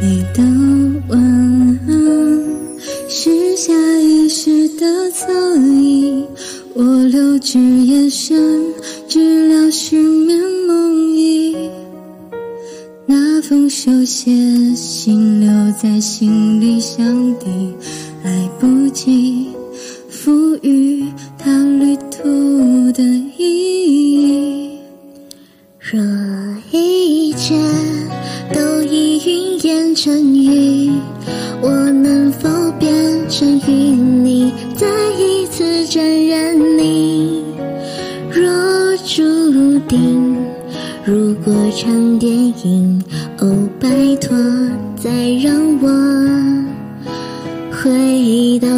你的晚安是下意识的侧影，我留至夜深，治疗失眠梦呓。那封手写信留在行李箱底，来不及赋予它旅成雨，我能否变成与你再一次沾染你？若注定，如果场电影，哦，拜托，再让我回到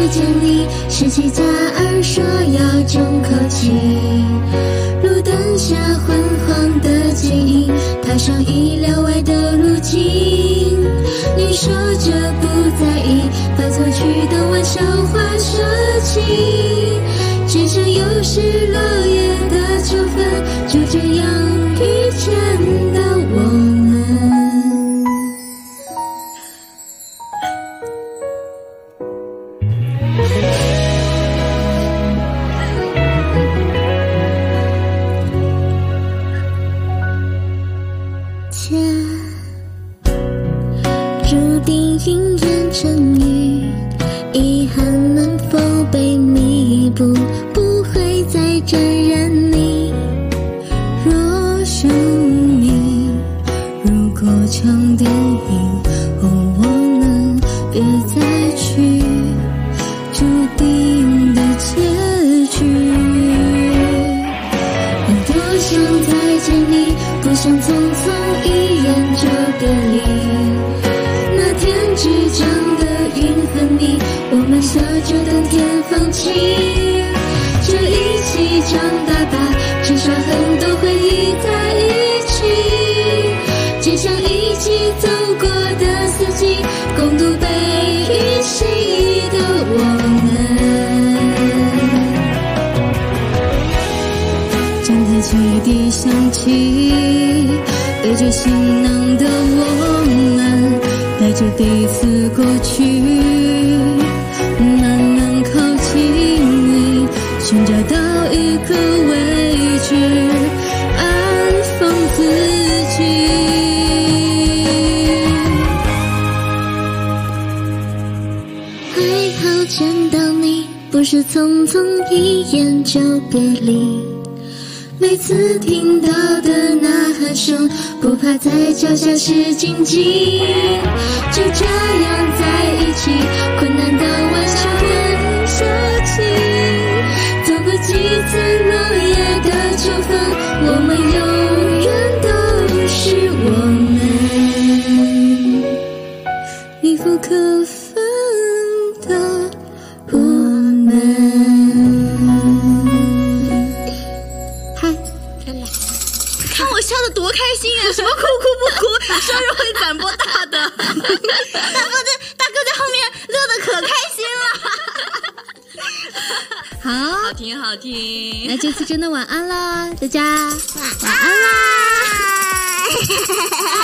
遇见你，拾起假耳说要重口气。路灯下昏黄的剪影，踏上意料外的路径。你说着不再天注定云烟成雨，遗憾能否被弥补？不会再沾染你。若生命如果场电影，哦，我能别再去注定的结局。多想再见你，不想匆匆眼就别离。那天只长的云和你，我们笑着等天放晴。就一起长大吧，至少很多回忆在一起。就像一起走过的四季，共度被遗弃的我们。站在汽笛响起，背着行囊的，带着彼此过去，慢慢靠近你，寻找到一个位置，安放自己。还好见到你，不是匆匆一眼就别离。每次听到的呐喊声，不怕在脚下是荆棘。这样在一起，困难的玩笑很小气。走过几次落叶的秋分，我们永远都是我们。密不可笑的多开心啊！什么哭哭不哭，生日会转播大的，大哥在大哥在后面乐的可开心了，好，好听好听。那这次真的晚安了，大家晚晚安啦！